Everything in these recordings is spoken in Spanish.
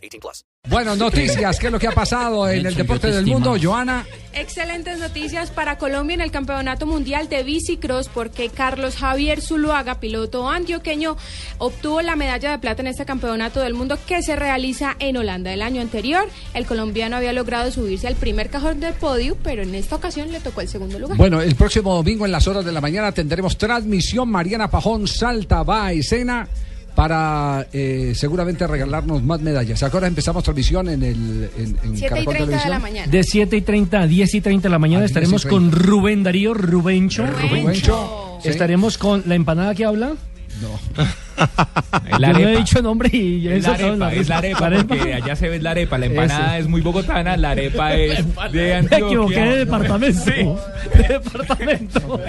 18 plus. Bueno, noticias, ¿qué es lo que ha pasado en el deporte del mundo, Joana? Excelentes noticias para Colombia en el Campeonato Mundial de Bicicross porque Carlos Javier Zuluaga, piloto antioqueño, obtuvo la medalla de plata en este Campeonato del Mundo que se realiza en Holanda. El año anterior, el colombiano había logrado subirse al primer cajón del podio, pero en esta ocasión le tocó el segundo lugar. Bueno, el próximo domingo en las horas de la mañana tendremos transmisión. Mariana Pajón salta, va a escena para eh, seguramente regalarnos más medallas. Ahora empezamos transmisión en el en, en 7 y Caracol 30 de Televisión. la mañana. De 7 y 30 a 10 y 30 de la mañana A 10 y estaremos 30. con Rubén Darío, Rubencho. Rubencho. Sí. Estaremos con la empanada que habla. No. Yo no he dicho nombre y ya Es la arepa, es la arepa, porque allá se ve la arepa. La empanada es muy bogotana, la arepa es de Me Antioquia. equivoqué de departamento. De departamento.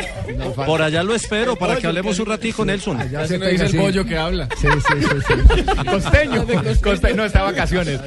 Por allá lo espero para que hablemos un ratico, Nelson. Ya Así se dice el pollo que habla. Sí, sí, sí, sí. Costeño. Costeño. No, está de vacaciones.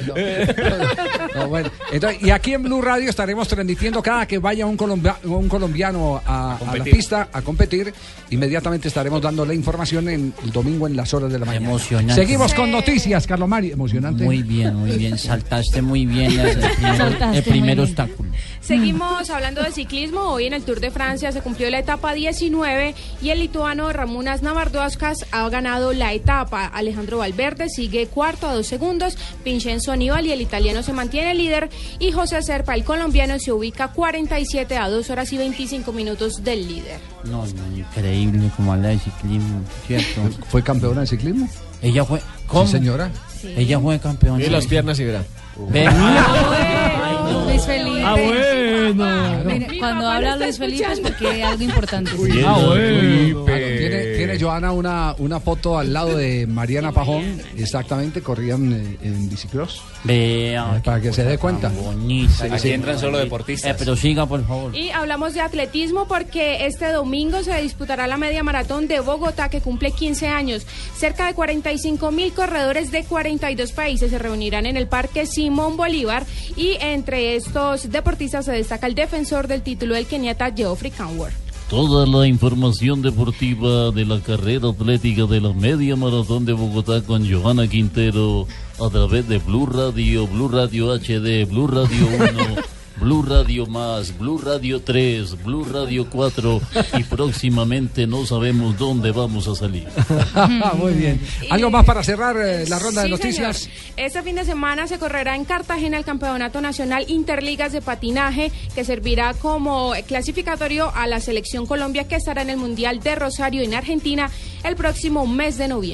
No, bueno. Entonces, y aquí en Blue Radio estaremos transmitiendo cada que vaya un, colombia- un colombiano a, a la pista a competir. Inmediatamente estaremos dando la información en el domingo en las horas de la mañana. Emocionante. Seguimos con noticias, Carlos Mari. Emocionante. Muy bien, muy bien. Saltaste muy bien el primer, el primer obstáculo. Seguimos hablando de ciclismo. Hoy en el Tour de Francia se cumplió la etapa 19 y el lituano Ramūnas Navardauskas ha ganado la etapa. Alejandro Valverde sigue cuarto a dos segundos. Vincenzo Aníbal y el italiano se mantiene líder. Y José Serpa, el colombiano, se ubica 47 a 2 horas y 25 minutos del líder. No, no, increíble como habla de ciclismo, ¿cierto? ¿Fue campeona de ciclismo? Ella fue. ¿Cómo? Sí, señora. Ella fue campeona. Y las piernas y verá. Ve- Luis Felipe. Ah, bueno. Cuando habla Luis Felipe es porque hay algo importante. Ah, bueno. Tiene, Joana una, una foto al lado de Mariana Pajón, exactamente, corrían eh, en bicicross. Vea. Para que se dé cuenta. bonita. Aquí entran solo Eh, deportistas. pero siga, por favor. Y hablamos de atletismo porque este domingo se disputará la media maratón de Bogotá que cumple 15 años. Cerca de 45 mil corredores de 42 países se reunirán en el Parque Simón Bolívar y entre estos deportistas se destaca el defensor del título del keniata Geoffrey Canworth. Toda la información deportiva de la carrera atlética de la media maratón de Bogotá con Johanna Quintero a través de Blue Radio, Blue Radio HD, Blue Radio 1, Blue Radio Más, Blue Radio 3, Blue Radio 4 y próximamente no sabemos dónde vamos a salir. Muy bien. ¿Algo más para cerrar eh, la ronda de noticias? señor. Este fin de semana se correrá en Cartagena el Campeonato Nacional Interligas de Patinaje, que servirá como clasificatorio a la selección Colombia que estará en el Mundial de Rosario en Argentina el próximo mes de noviembre.